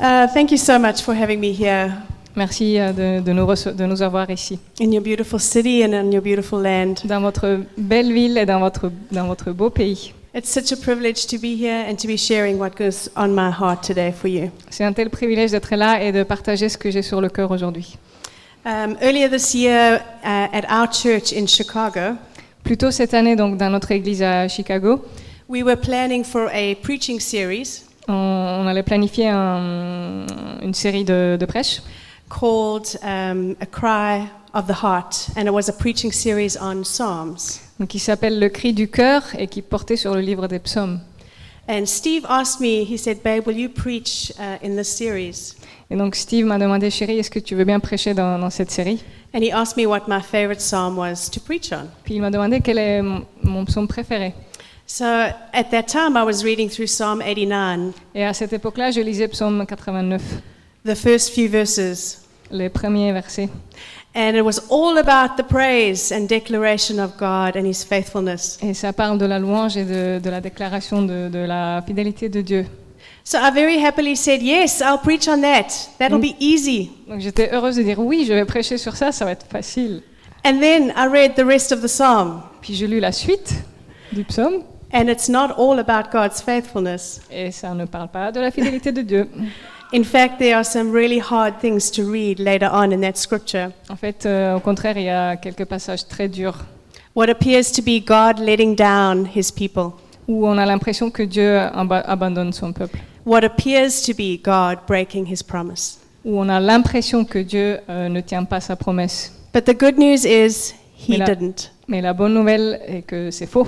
Uh, thank you so much for having me here Merci euh, de, de nous, de nous avoir ici, in your beautiful city and in your beautiful land. dans votre belle ville et dans votre, dans votre beau pays. It's such a privilege to be here and to be sharing what goes on my heart today for you. C'est un tel privilège d'être là et de partager ce que j'ai sur le cœur aujourd'hui. Um, earlier this year, uh, at our church in Chicago, Plus tôt cette année, donc, dans notre église à Chicago, we were planning for a preaching series on, on allait planifier un- une série de, de prêches called um, A Cry of the Heart, and it was a preaching series on Psalms. donc, qui s'appelle Le cri du cœur et qui portait sur le livre des psaumes. And Steve asked me, he said, Babe, will you preach uh, in this series? Et donc Steve m'a demandé, chérie, est-ce que tu veux bien prêcher dans, dans cette série? And he asked me what my favorite psalm was to preach on. Puis il m'a demandé quel est mon, mon psaume préféré. So at that time, I was reading through Psalm 89, Et à cette époque-là, je lisais psaume 89, the first few verses. les premiers versets. And it was all about the praise and declaration of God and His faithfulness. Et ça parle de la louange et de, de la déclaration de, de la fidélité de Dieu. So I very happily said, Yes, I'll preach on that. That'll be easy. Donc j'étais heureuse de dire oui, je vais prêcher sur ça, ça va être facile. And then I read the rest of the psalm, Puis j'ai lu la suite du psaume and it's not all about God's faithfulness. et ça ne parle pas de la fidélité de Dieu. In fact, there are some really hard things to read later on in that scripture. En fait, euh, au contraire, il y a quelques passages très durs What appears to be God letting down His people, où on a l'impression que Dieu aba- abandonne son peuple, what appears to be God breaking His promise. où on a l'impression que Dieu euh, ne tient pas sa promesse. But the good news is He Mais la- didn't. Mais la bonne nouvelle est que c'est faux.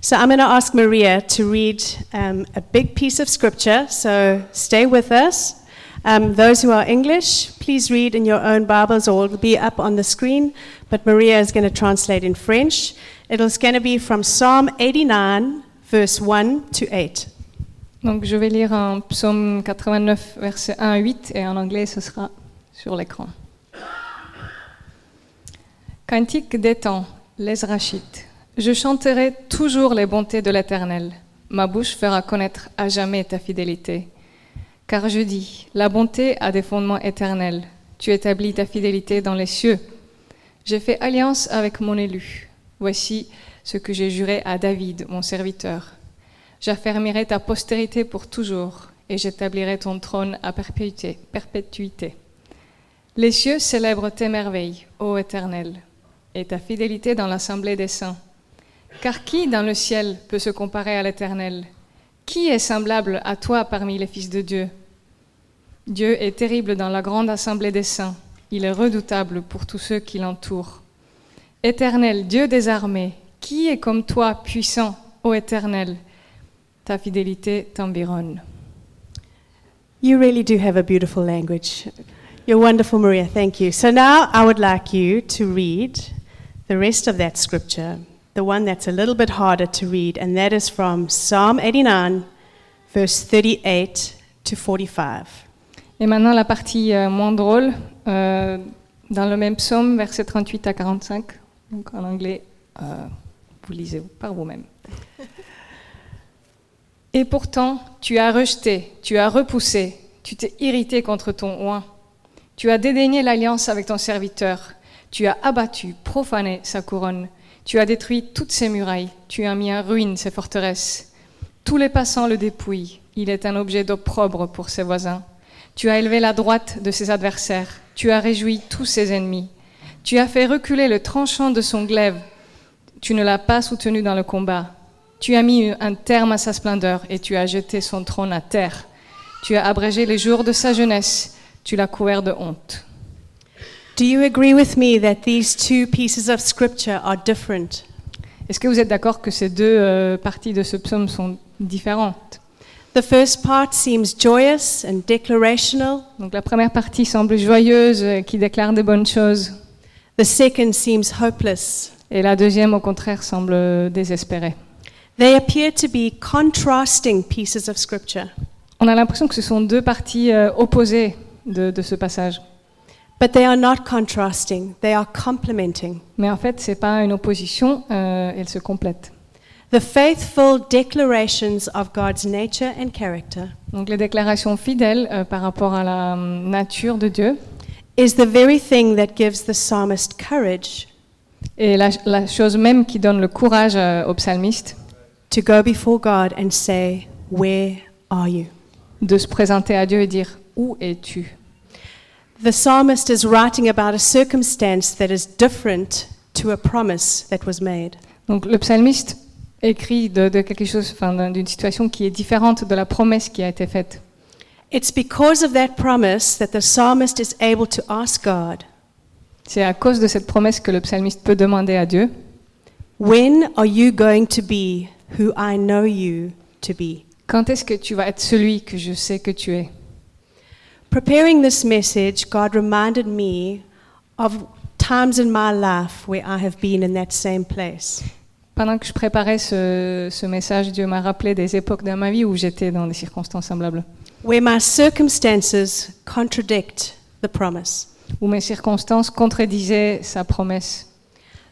So I'm going to ask Maria to read um, a big piece of scripture. So stay with us. Um, those who are English, please read in your own Bibles or it'll be up on the screen. But Maria is going to translate in French. It's going to be from Psalm 89, verse 1 to 8. Donc je vais lire un psaume 89, versets 1 à 8, et en anglais ce sera sur l'écran. Cantique des temps, les rachites. Je chanterai toujours les bontés de l'Éternel. Ma bouche fera connaître à jamais ta fidélité. Car je dis, la bonté a des fondements éternels. Tu établis ta fidélité dans les cieux. J'ai fait alliance avec mon élu. Voici ce que j'ai juré à David, mon serviteur. J'affermirai ta postérité pour toujours, et j'établirai ton trône à perpétuité. perpétuité. Les cieux célèbrent tes merveilles, ô Éternel, et ta fidélité dans l'assemblée des saints. Car qui dans le ciel peut se comparer à l'Éternel? Qui est semblable à toi parmi les fils de Dieu? Dieu est terrible dans la grande assemblée des saints, il est redoutable pour tous ceux qui l'entourent. Éternel, Dieu des armées, qui est comme toi, puissant, ô Éternel? Ta fidélité t'environne. You really do have a beautiful language. You're wonderful, Maria. Thank you. So now I would like you to read the rest of that scripture, the one that's a little bit harder to read, and that is from Psalm 89, verse 38 to 45. Et maintenant la partie euh, moins drôle, euh, dans le même psaume, versets 38 à 45, donc en anglais, euh, vous lisez par vous-même. Et pourtant, tu as rejeté, tu as repoussé, tu t'es irrité contre ton oint. Tu as dédaigné l'alliance avec ton serviteur, tu as abattu, profané sa couronne, tu as détruit toutes ses murailles, tu as mis en ruine ses forteresses. Tous les passants le dépouillent, il est un objet d'opprobre pour ses voisins. Tu as élevé la droite de ses adversaires, tu as réjoui tous ses ennemis. Tu as fait reculer le tranchant de son glaive, tu ne l'as pas soutenu dans le combat. Tu as mis un terme à sa splendeur et tu as jeté son trône à terre. Tu as abrégé les jours de sa jeunesse, tu l'as couvert de honte. Do you agree with me that these two pieces of scripture are different? Est-ce que vous êtes d'accord que ces deux euh, parties de ce psaume sont différentes? The first part seems joyous and declarational. Donc la première partie semble joyeuse, qui déclare des bonnes choses, The second seems hopeless. et la deuxième, au contraire, semble euh, désespérée. They appear to be contrasting pieces of scripture. On a l'impression que ce sont deux parties euh, opposées de, de ce passage. But they are not contrasting, they are complementing. Mais en fait, ce n'est pas une opposition, euh, elles se complètent. The faithful declarations of God's nature and character Donc les déclarations fidèles euh, par rapport à la hum, nature de Dieu is the very thing that gives the psalmist courage est la, la chose même qui donne le courage euh, au psalmiste to go before God and say, Where are you? de se présenter à Dieu et dire Où es-tu? The psalmist is writing about a circumstance that is different to a promise that was made. Donc le psalmiste écrit de, de quelque chose, enfin, d'un- d'une situation qui est différente de la promesse qui a été faite. It's because of that promise that the psalmist is able to ask God, C'est à cause de cette promesse que le psalmiste peut demander à Dieu When are you going to be who I know you to be? Quand est-ce que tu vas être celui que je sais que tu es? Preparing this message, God reminded me of times in my life where I have been in that same place. Pendant que je préparais ce, ce message, Dieu m'a rappelé des époques dans ma vie où j'étais dans des circonstances semblables, Where my circumstances contradict the promise. où mes circonstances contredisaient sa promesse.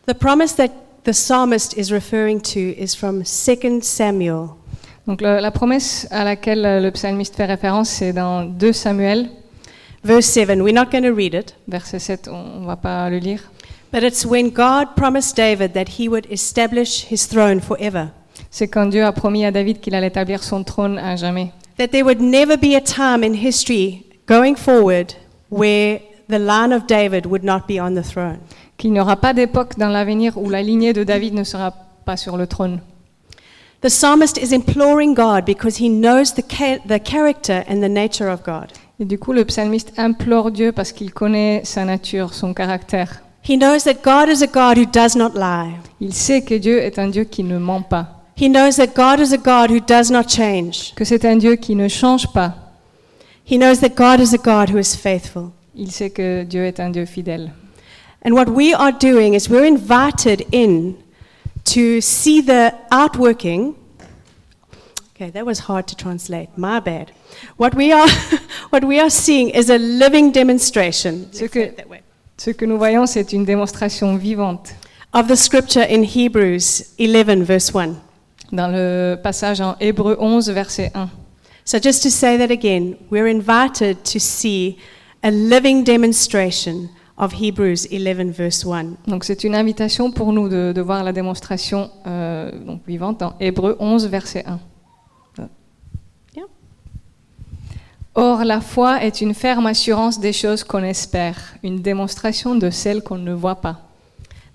The promise that the psalmist is referring to is from 2 Samuel Donc le- la promesse à laquelle euh, le psalmiste fait référence, c'est dans 2 Samuel, verse 7. We're not going to read it, verset 7, on ne va pas le lire. but it's when God promised David that he would establish his throne forever. C'est quand Dieu a promis à David qu'il allait établir son trône à jamais. That there would never be a time in history going forward where the line of David would not be on the throne. Qu'il n'y aura pas d'époque dans l'avenir où la lignée de David ne sera pas sur le trône. The psalmist is imploring God because he knows the, the character and the nature of God. Et du coup, le psalmiste implore Dieu parce qu'il connaît sa nature, son caractère. He knows that God is a God who does not lie. Il sait que Dieu est un Dieu qui ne ment pas, He knows that God is a God who does not change. que c'est un Dieu qui ne change pas. He knows that God is a God who is faithful. Il sait que Dieu est un Dieu fidèle. And what we are doing is we're invited in to see the outworking. Okay, that was hard to translate. My bad. What we are, what we are seeing is a living demonstration Ce que- say it that way, Ce que nous voyons, c'est une démonstration vivante. of the scripture in Hebrews 11, verse 1. Dans le passage en Hébreu 11, verset 1. So, just to say that again, we're invited to see a living demonstration of Hebrews 11, verse 1. Donc c'est une invitation pour nous de, de voir la démonstration euh, donc vivante dans Hébreu 11, verset 1. Yeah. Or, la foi est une ferme assurance des choses qu'on espère, une démonstration de celles qu'on ne voit pas.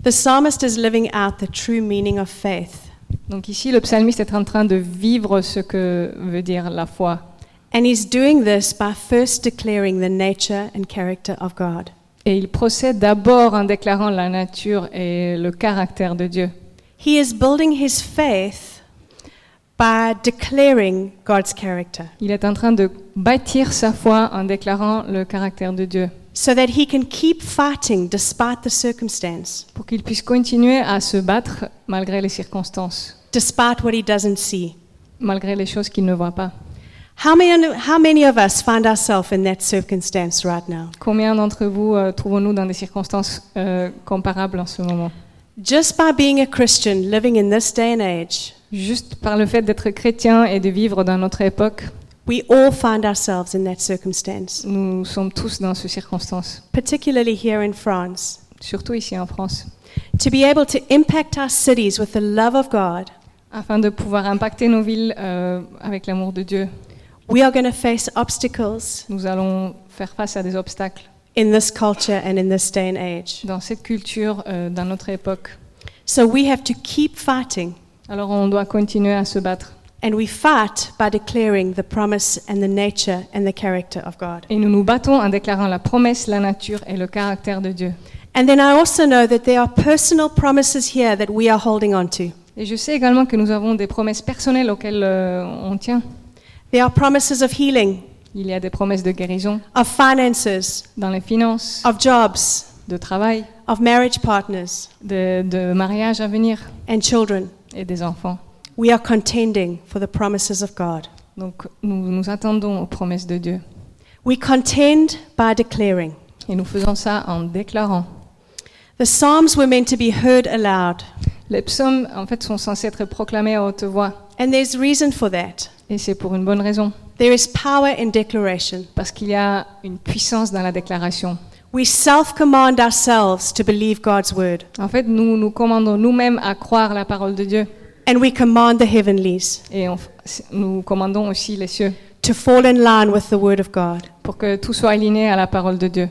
The psalmist is living out the true meaning of faith. Donc ici, le psalmiste est en train de vivre ce que veut dire la foi. And he's doing this by first declaring the nature and character of God. Et il procède d'abord en déclarant la nature et le caractère de Dieu. He is building his faith by declaring God's character Il est en train de bâtir sa foi en déclarant le caractère de Dieu, so that he can keep fighting despite the circumstance, pour qu'il puisse continuer à se battre malgré les circonstances, despite what he doesn't see. malgré les choses qu'il ne voit pas. How many, how many of us find ourselves in that circumstance right now? Combien d'entre vous euh, trouvons-nous dans des circonstances euh, comparables en ce moment? Just by being a Christian living in this day and age, Juste par le fait d'être chrétien et de vivre dans notre époque, we all find ourselves in that circumstance, nous sommes tous dans particularly here in France. surtout ici en France. To be able to impact our cities with the love of God, Afin de pouvoir impacter nos villes euh, avec l'amour de Dieu, we are going to face obstacles nous allons faire face à des obstacles in this culture and in this day and age. dans cette culture, euh, dans notre époque. So we have to keep fighting, Alors on doit continuer à se battre. and we fight by declaring the promise and the nature and the character of God. Et nous nous battons en déclarant la promesse, la nature et le caractère de Dieu. And then I also know that there are personal promises here that we are holding on to. Et je sais également que nous avons des promesses personnelles auxquelles euh, on tient. There are promises of healing, Il y a des promesses de guérison of finances, dans les finances, of jobs, de travail, of marriage partners, de, de mariage à venir and children. et des enfants. We are contending for the promises of God. Donc nous nous attendons aux promesses de Dieu. We contend by declaring. Et nous faisons ça en déclarant. The Psalms were meant to be heard aloud. Les psaumes, en fait, sont censés être proclamés à haute voix. And there's reason for that. Et c'est pour une bonne raison. There is power in declaration. Parce qu'il y a une puissance dans la déclaration. We self command ourselves to believe God's word, En fait, nous nous commandons nous-mêmes à croire la parole de Dieu. and we command the heavenlies Et on- nous commandons aussi les cieux to fall in line with the word of God. pour que tout soit aligné à la parole de Dieu.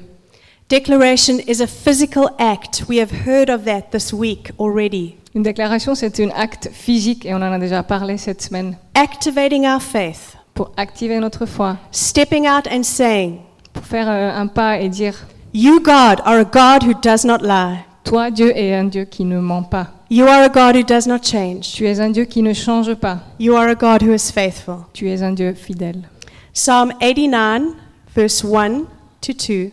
Declaration is a physical act. We have heard of that this week already. Une déclaration, c'est un acte physique et on en a déjà parlé cette semaine. Activating our faith, Pour activer notre foi, stepping out and saying, pour faire euh, un pas et dire You, God, are a God who does not lie. Toi, Dieu, est un Dieu qui ne ment pas. You are a God who does not change. Tu es un Dieu qui ne change pas. You are a God who is faithful. Tu es un Dieu fidèle. Psalm 89, verse 1 to 2.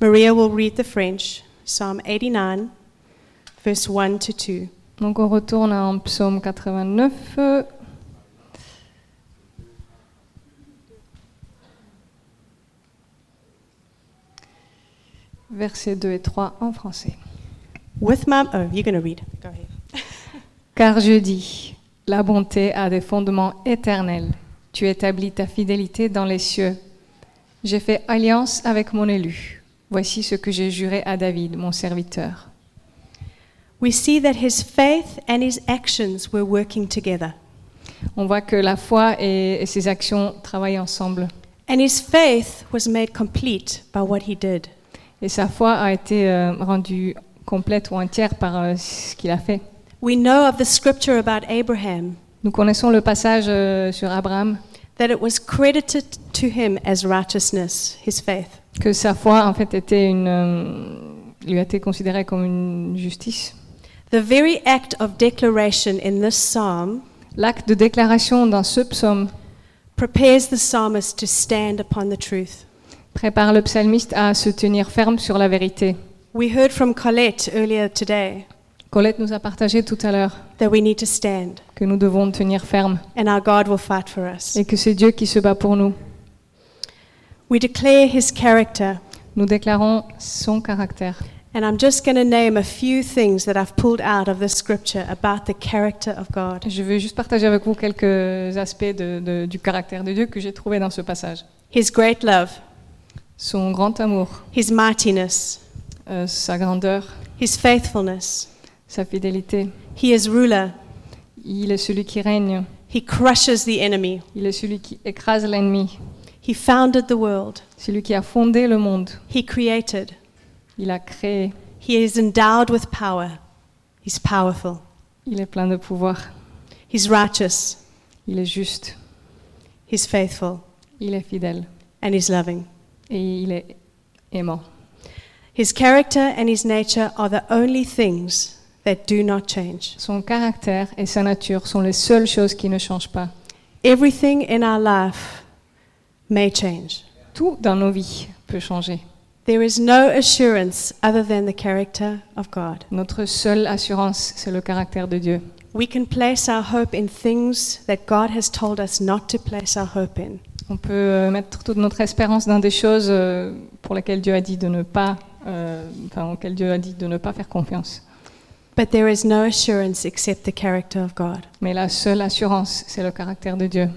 Maria will read the French. Psalm 89, verse 1 to 2. Donc on retourne en psaume 89. euh, Versets 2 et 3 en français. With my oh, you're to read. Go ahead. Car je dis, la bonté a des fondements éternels. Tu établis ta fidélité dans les cieux. J'ai fait alliance avec mon élu. Voici ce que j'ai juré à David, mon serviteur. We see that his faith and his actions were working together. On voit que la foi et, et ses actions travaillent ensemble. And his faith was made complete by what he did. Et sa foi a été euh, rendue complète ou entière par euh, ce qu'il a fait. We know of the scripture about Abraham Nous connaissons le passage euh, sur Abraham, that it was credited to him as righteousness, his faith. que sa foi en fait était une, euh, lui a été considérée comme une justice. The very act of declaration in this psalm L'acte de déclaration dans ce psaume prepares the psalmist to stand upon the truth. prépare le psalmiste à se tenir ferme sur la vérité. We heard from Colette earlier today Colette nous a partagé tout à l'heure that we need to stand que nous devons tenir ferme and our God will fight for us. et que c'est Dieu qui se bat pour nous. We declare his character, Nous déclarons son caractère. And I'm just going to name a few things that I've pulled out of this scripture about the character of God. Je veux juste partager avec vous quelques aspects de- de- du caractère de Dieu que j'ai trouvé dans ce passage. His great love, Son grand amour, his mightiness, euh, sa grandeur, his faithfulness. sa fidélité. He is ruler. Il est celui qui règne. He crushes the enemy. Il est celui qui écrase l'ennemi. He founded the world. C'est lui qui a fondé le monde. He created. Il a créé. He is endowed with power. He's powerful. Il est plein de pouvoir. He's righteous. Il est juste. He's faithful. Il est fidèle. And he's loving. Et il est aimant. His character and his nature are the only things that do not change. Son caractère et sa nature sont les seules choses qui ne changent pas. Everything in our life may change. Tout dans nos vies peut changer. There is no assurance other than the character of God. Notre seule assurance, c'est le caractère de Dieu. We can place our hope in things that God has told us not to place our hope in. On peut euh, mettre toute notre espérance dans des choses euh, pour lesquelles Dieu a dit de ne pas, euh, enfin, auxquelles Dieu a dit de ne pas faire confiance. But there is no assurance except the character of God. Mais la seule assurance, c'est le caractère de Dieu.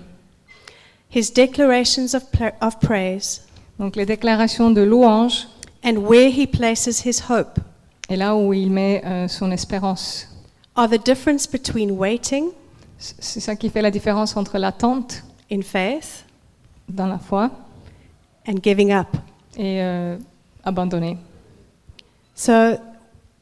His declarations of, pla- of praise Donc les déclarations de louange and where he places his hope est là où il met euh, son espérance. are the difference between waiting C'est ça qui fait la différence entre l'attente in faith dans la foi and giving up. et euh, abandonner. So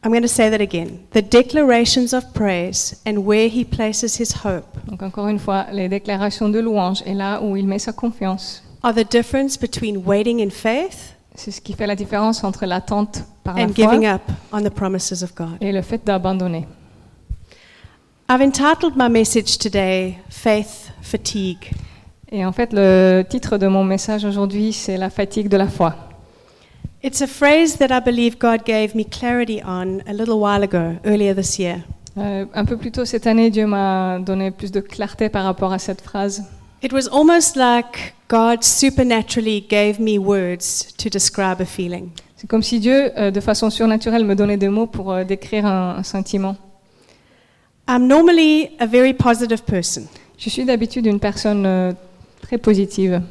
I'm going to say that again. The declarations of praise and where he places his hope Donc encore une fois, les déclarations de louange est là où il met sa confiance. Are the difference between waiting in faith C'est ce qui fait la différence entre l'attente par la and foi giving up on the promises of God. et le fait d'abandonner. I've entitled my message today Faith Fatigue. Et en fait, le titre de mon message aujourd'hui, c'est la fatigue de la foi. It's a phrase that I believe God gave me clarity on a little while ago, earlier this year. Euh, un peu plus tôt cette année, Dieu m'a donné plus de clarté par rapport à cette phrase. It was almost like God supernaturally gave me words to describe a feeling. C'est comme si Dieu, euh, de façon surnaturelle, me donnait des mots pour euh, décrire un, un sentiment. I'm normally a very positive person, Je suis d'habitude une personne euh, très positive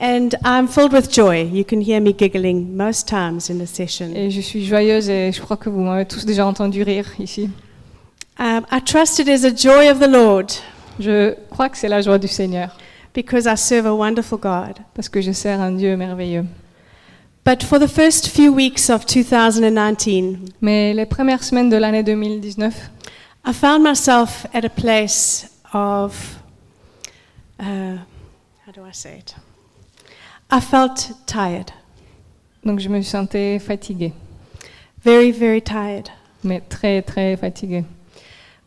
and I'm filled with joy. You can hear me giggling most times in the session. et je suis joyeuse et je crois que vous m'avez tous déjà entendu rire ici. Um, I trust it is a joy of the Lord Je crois que c'est la joie du Seigneur because I serve a wonderful God. parce que je sers un Dieu merveilleux. But for the first few weeks of 2019, Mais les premières semaines de l'année 2019, I found myself at a place of, uh, how do I say it? I felt tired, donc je me sentais fatiguée, very, very tired. mais très très fatiguée.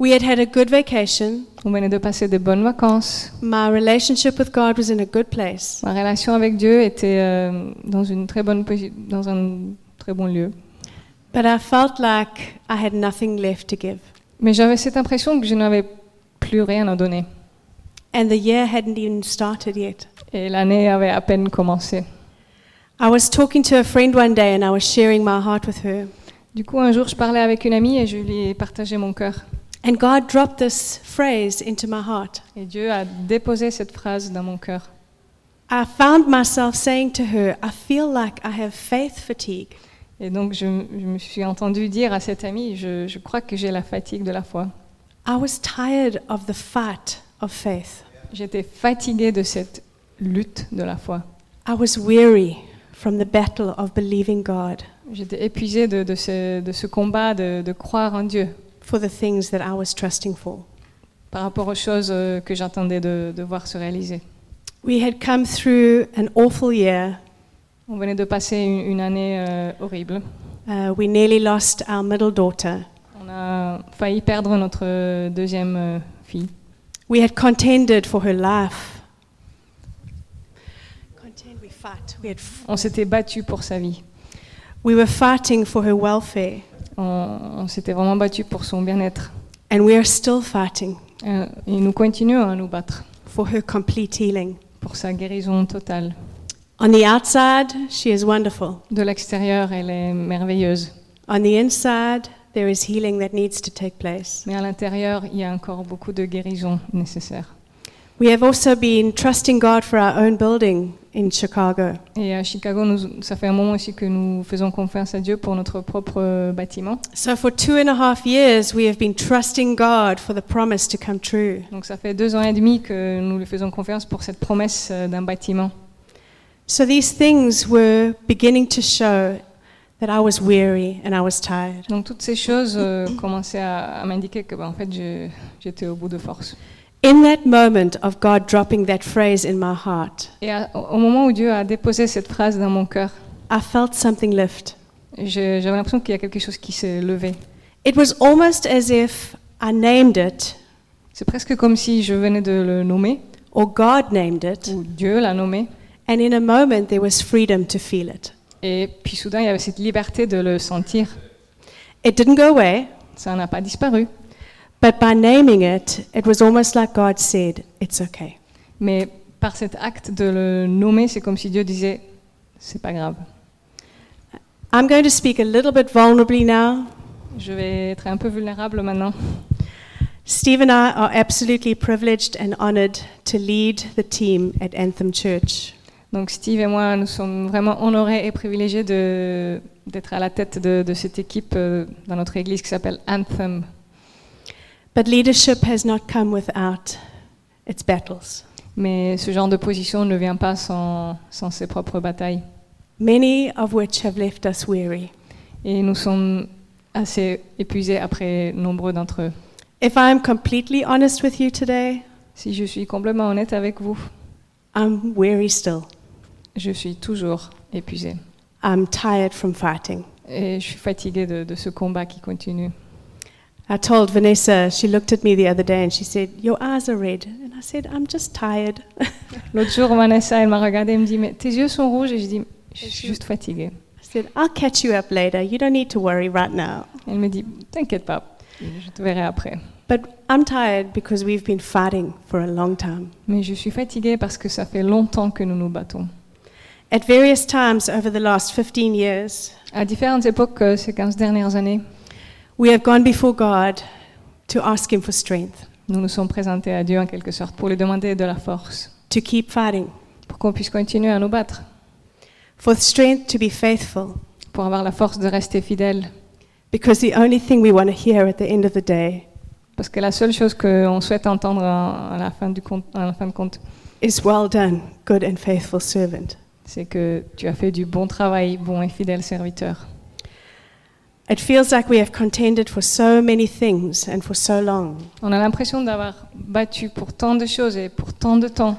We had had a good vacation. On venait de passer de bonnes vacances. My relationship with God was in a good place. Ma relation avec Dieu était euh, dans une très bonne posi- dans un très bon lieu. But I felt like I had nothing left to give. Mais j'avais cette impression que je n'avais plus rien à donner. And the year hadn't even started yet. Et l'année avait à peine commencé. I was talking to a friend one day and I was sharing my heart with her. Du coup, un jour, je parlais avec une amie et je lui ai partagé mon cœur. And God dropped this phrase into my heart. Et Dieu a déposé cette phrase dans mon cœur. I found myself saying to her, I feel like I have faith fatigue. Et donc, je, je me suis entendue dire à cette amie, je, je crois que j'ai la fatigue de la foi. I was tired of the fight of faith. J'étais fatiguée de cette lutte de la foi. I was weary from the battle of believing God J'étais épuisée de, de ce, de ce combat de, de croire en Dieu for the things that I was trusting for. par rapport aux choses euh, que j'attendais de, de voir se réaliser. We had come through an awful year. On venait de passer une, une année euh, horrible. Uh, we nearly lost our middle daughter. On a failli perdre notre deuxième euh, fille. We had contended for her life. Contend, we fight. We, had On s'était battu pour sa vie. we were fighting for her welfare, On, on s'était vraiment battu pour son bien-être. and we are still fighting Euh, et nous continuons à nous battre for her complete healing. pour sa guérison totale. On the outside, she is wonderful. De l'extérieur, elle est merveilleuse. On the inside, there is healing that needs to take place. Mais à l'intérieur, il y a encore beaucoup de guérison nécessaire. We have also been trusting God for our own building in Chicago. Et à Chicago, nous- ça fait un moment aussi que nous faisons confiance à Dieu pour notre propre bâtiment. So, for two and a half years, we have been trusting God for the promise to come true. Donc ça fait deux ans et demi que nous lui faisons confiance pour cette promesse euh, d'un bâtiment. So, these things were beginning to show that I was weary and I was tired. Donc toutes ces choses euh, commençaient à, à m'indiquer que bah, en fait j'étais au bout de force. In that moment of God dropping that phrase in my heart, Et à- au moment où Dieu a déposé cette phrase dans mon cœur, I felt something lift. j'avais l'impression qu'il y a quelque chose qui s'est levé. It was almost as if I named it, C'est presque comme si je venais de le nommer, or God named it, ou Dieu l'a nommé, and in a moment there was freedom to feel it. et puis soudain il y avait cette liberté de le sentir. It didn't go away, Ça n'a pas disparu, but by naming it, it was almost like God said, It's okay. mais par cet acte de le nommer, c'est comme si Dieu disait c'est pas grave. I'm going to speak a little bit vulnerably now. Je vais être un peu vulnérable maintenant. Steve and I are absolutely privileged and honored to lead the team at Anthem Church. Donc Steve et moi, nous sommes vraiment honorés et privilégiés d'être à la tête de, de cette équipe euh, dans notre église qui s'appelle Anthem. But leadership has not come without its battles. Mais ce genre de position ne vient pas sans, sans ses propres batailles. many of which have left us weary. Et nous sommes assez épuisés après nombreux d'entre eux. If I'm completely honest with you today, Si je suis complètement honnête avec vous, I'm weary still. je suis toujours épuisée. I'm tired from fighting. Et je suis fatiguée de, de ce combat qui continue. I told Vanessa, she looked at me the other day and she said, Your eyes are red. And I said, I'm just tired. L'autre jour, Vanessa, elle m'a regardée et me dit, mais tes yeux sont rouges. Et je dis, je suis juste fatiguée. I said, I'll catch you up later. You don't need to worry right now. Elle me dit, t'inquiète pas, je te verrai après. But I'm tired because we've been fighting for a long time. Mais je suis fatiguée parce que ça fait longtemps que nous nous battons. At various times over the last 15 years, À différentes époques, euh, ces 15 dernières années, we have gone before God to ask Him for strength, Nous nous sommes présentés à Dieu en quelque sorte pour lui demander de la force, to keep fighting, pour qu'on puisse continuer à nous battre, for strength to be faithful, pour avoir la force de rester fidèle. because the only thing we want to hear at the end of the day Parce que la seule chose qu'on souhaite entendre à la fin, du compte, à la fin de compte, is well done, good and faithful servant. c'est que tu as fait du bon travail, bon et fidèle serviteur. It feels like we have contended for so many things and for so long. On a l'impression d'avoir battu pour tant de choses et pour tant de temps,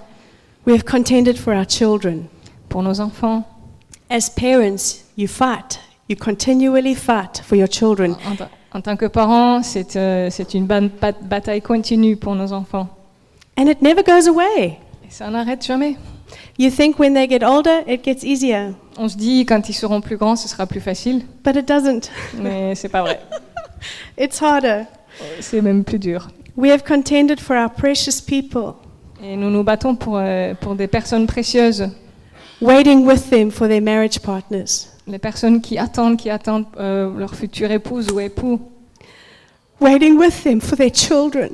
We have contended for our children. pour nos enfants. As parents, you fight. You continually fight for your children. En, ta- en tant que parents, c'est euh, une bataille continue pour nos enfants. And it never goes away. Et ça n'arrête jamais. You think when they get older, it gets easier, On se dit quand ils seront plus grands, ce sera plus facile, but it doesn't. mais c'est pas vrai. It's harder. C'est même plus dur. We have contended for our precious people, Et nous nous battons pour, euh, pour des personnes précieuses, waiting with them for their marriage partners, les personnes qui attendent, qui attendent euh, leur future épouse ou époux, waiting with them for their children,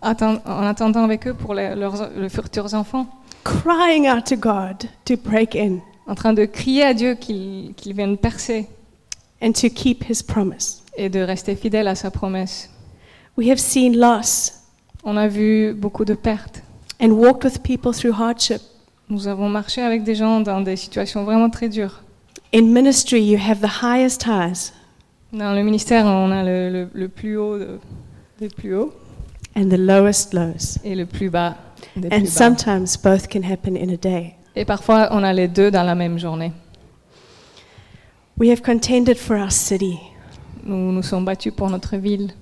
attend- en attendant avec eux pour les- leurs, leurs futurs enfants, crying out to God to break in en train de crier à Dieu qu'il qu'il vienne percer and to keep His promise. et de rester fidèle à sa promesse. We have seen loss On a vu beaucoup de pertes. and walked with people through hardship. Nous avons marché avec des gens dans des situations vraiment très dures. In ministry, you have the highest highs Dans le ministère, on a le, le- le plus haut de- des plus hauts and the lowest lows. et le plus bas des And plus bas. sometimes both can happen in a day. Et parfois, on a les deux dans la même journée. We have contended for our city. Nous nous sommes battus pour notre ville.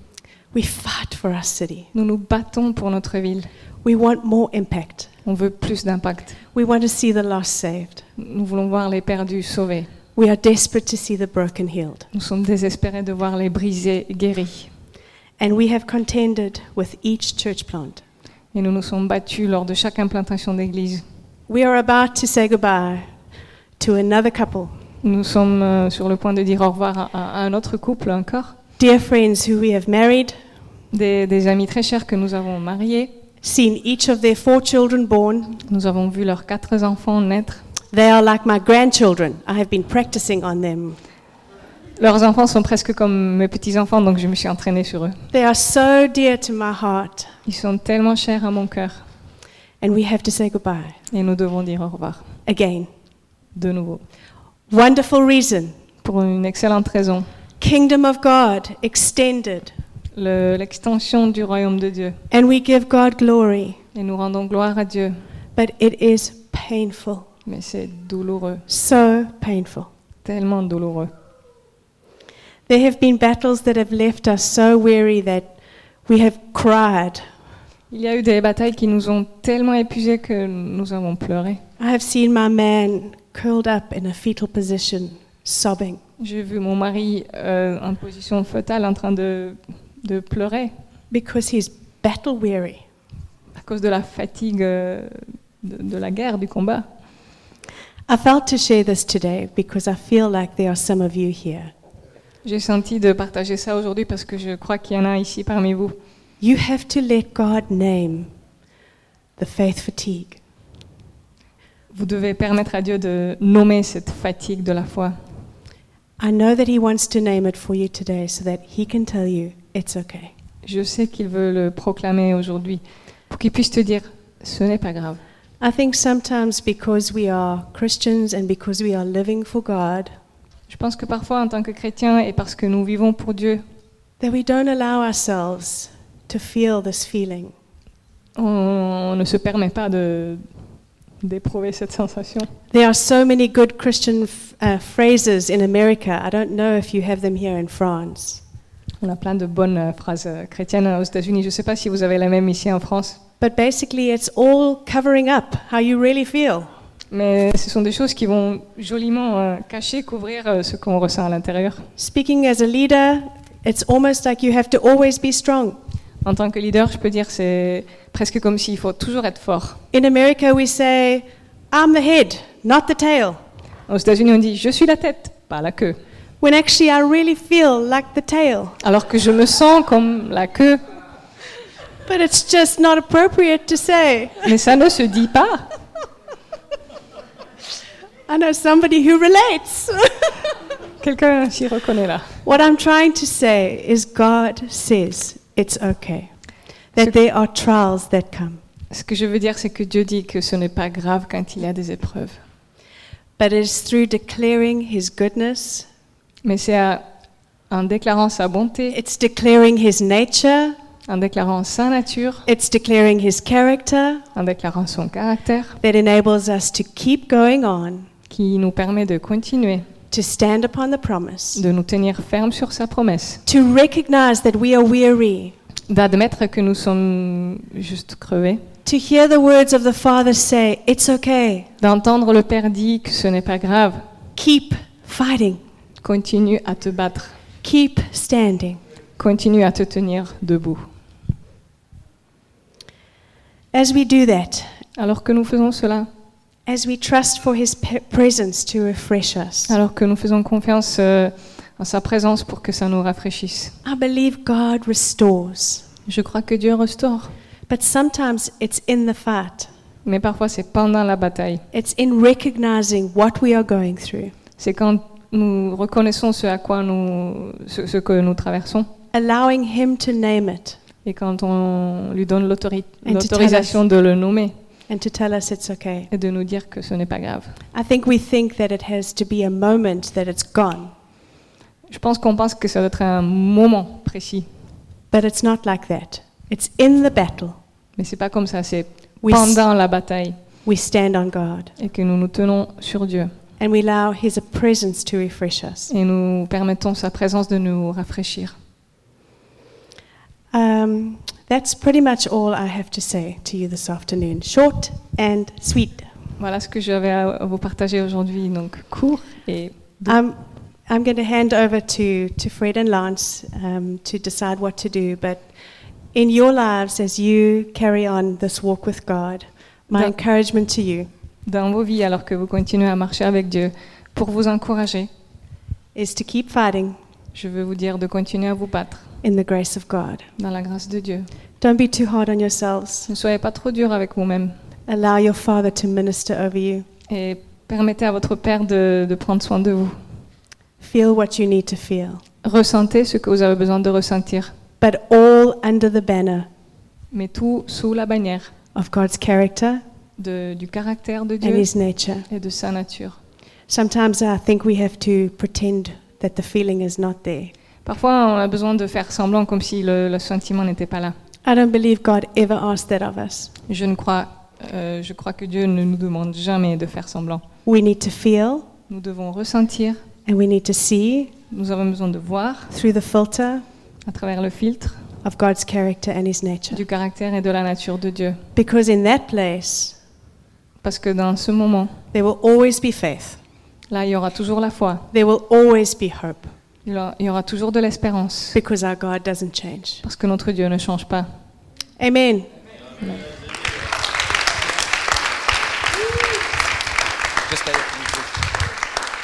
We fight for our city. Nous nous battons pour notre ville. We want more impact. On veut plus d'impact. We want to see the lost saved. Nous voulons voir les perdus sauvés. We are desperate to see the broken healed. Nous sommes désespérés de voir les brisés guéris. And we have contended with each church plant. Et nous nous sommes battus lors de chaque implantation d'église. We are about to say goodbye to another couple, Nous sommes euh, sur le point de dire au revoir à, à un autre couple encore. dear friends who we have married, Des, des amis très chers que nous avons mariés. seen each of their four children born. Nous avons vu leurs quatre enfants naître. They are like my grandchildren. I have been practicing on them. Leurs enfants sont presque comme mes petits-enfants, donc je me suis entraînée sur eux. They are so dear to my heart. Ils sont tellement chers à mon cœur. And we have to say goodbye Et nous devons dire au revoir again. de nouveau. Wonderful reason. Pour une excellente raison. Kingdom of God extended. Le- L'extension du royaume de Dieu. And we give God glory. Et nous rendons gloire à Dieu. But it is painful. Mais c'est douloureux. So painful. Tellement douloureux. There have been battles that have left us so weary that we have cried. Il y a eu des batailles qui nous ont tellement épuisés que nous avons pleuré. I have seen my man curled up in a fetal position, sobbing. J'ai vu mon mari euh, en position fœtale en train de, de pleurer because he's battle weary. à cause de la fatigue euh, de, de la guerre, du combat. I felt to share this today because I feel like there are some of you here. J'ai senti de partager ça aujourd'hui parce que je crois qu'il y en a ici parmi vous. You have to let God name the faith fatigue. Vous devez permettre à Dieu de nommer cette fatigue de la foi. I know that He wants to name it for you today so that He can tell you it's okay. Je sais qu'il veut le proclamer aujourd'hui pour qu'il puisse te dire ce n'est pas grave. I think sometimes because we are Christians and because we are living for God, Je pense que parfois, en tant que chrétien et parce que nous vivons pour Dieu, that we don't allow ourselves to feel this feeling. on ne se permet pas de d'éprouver cette sensation. There are so many good Christian uh, phrases in America. I don't know if you have them here in France. On a plein de bonnes euh, phrases euh, chrétiennes aux États-Unis. Je ne sais pas si vous avez la même ici en France, But basically, it's all covering up how you really feel. mais ce sont des choses qui vont joliment euh, cacher, couvrir euh, ce qu'on ressent à l'intérieur. Speaking as a leader, it's almost like you have to always be strong. En tant que leader, je peux dire c'est presque comme s'il faut toujours être fort. In America, we say, I'm the head, not the tail. Aux États-Unis, on dit je suis la tête, pas la queue. when actually I really feel like the tail. alors que je me sens comme la queue. But it's just not appropriate to say. Mais ça ne se dit pas. I know somebody who relates. Quelqu'un s'y reconnaît là. what I'm trying to say is God says it's okay. That So- there are trials that come. Ce que je veux dire, c'est que Dieu dit que ce n'est pas grave quand il y a des épreuves. But it is through declaring his goodness, Mais c'est en déclarant sa bonté, it's declaring his nature, en déclarant sa nature, it's declaring his character en déclarant son caractère, that enables us to keep going on, qui nous permet de continuer, to stand upon the promise, de nous tenir fermes sur sa promesse, to recognize that we are weary, d'admettre que nous sommes juste crevés, to hear the words of the Father say, It's okay, d'entendre le Père dire que ce n'est pas grave, keep fighting, continue à te battre, keep standing. continue à te tenir debout. As we do that, Alors que nous faisons cela, as we trust for his pe- presence to refresh us, alors que nous faisons confiance euh, en sa présence pour que ça nous rafraîchisse, I believe God restores. je crois que Dieu restaure. But sometimes it's in the fight. Mais parfois, c'est pendant la bataille. It's in recognizing what we are going through, C'est quand nous reconnaissons ce à quoi nous, ce, ce que nous traversons, allowing Him to name it et quand on lui donne l'autorisation de le nommer and to tell us it's okay. et de nous dire que ce n'est pas grave. I think we think that it has to be a moment that it's gone, Je pense qu'on pense que ça doit être un moment précis, but it's not like that. It's in the battle. mais c'est pas comme ça. C'est We, pendant la bataille we stand on God et que nous nous tenons sur Dieu and we allow His presence to refresh us. et nous permettons sa présence de nous rafraîchir. Um, that's pretty much all I have to say to you this afternoon. Short and sweet. Voilà ce que j'avais à vous partager aujourd'hui, donc court et I'm, I'm going to hand over to, to Fred and Lance um, to decide what to do. But in your lives, as you carry on this walk with God, my encouragement to you dans vos vies alors que vous continuez à marcher avec Dieu. Pour vous encourager, is to keep fighting je veux vous dire de continuer à vous battre in the grace of God. dans la grâce de Dieu. Don't be too hard on yourselves. Ne soyez pas trop dur avec vous-même Allow your Father to minister over you. et permettez à votre Père de, de prendre soin de vous. Feel what you need to feel. Ressentez ce que vous avez besoin de ressentir, But all under the banner mais tout sous la bannière of God's character de- du caractère de and Dieu His nature. et de sa nature. Sometimes I think we have to pretend that the feeling is not there. Parfois, on a besoin de faire semblant comme si le, le sentiment n'était pas là. I don't believe God ever asked that of us. Je ne crois, euh, je crois que Dieu ne nous demande jamais de faire semblant. We need to feel Nous devons ressentir, and we need to see nous avons besoin de voir through the filter à travers le filtre of God's character and His nature. du caractère et de la nature de Dieu. Because in that place, Parce que dans ce moment, there will always be faith, là, il y aura toujours la foi, there will always be hope, il y aura, toujours de l'espérance, because our God doesn't change. parce que notre Dieu ne change pas. Amen.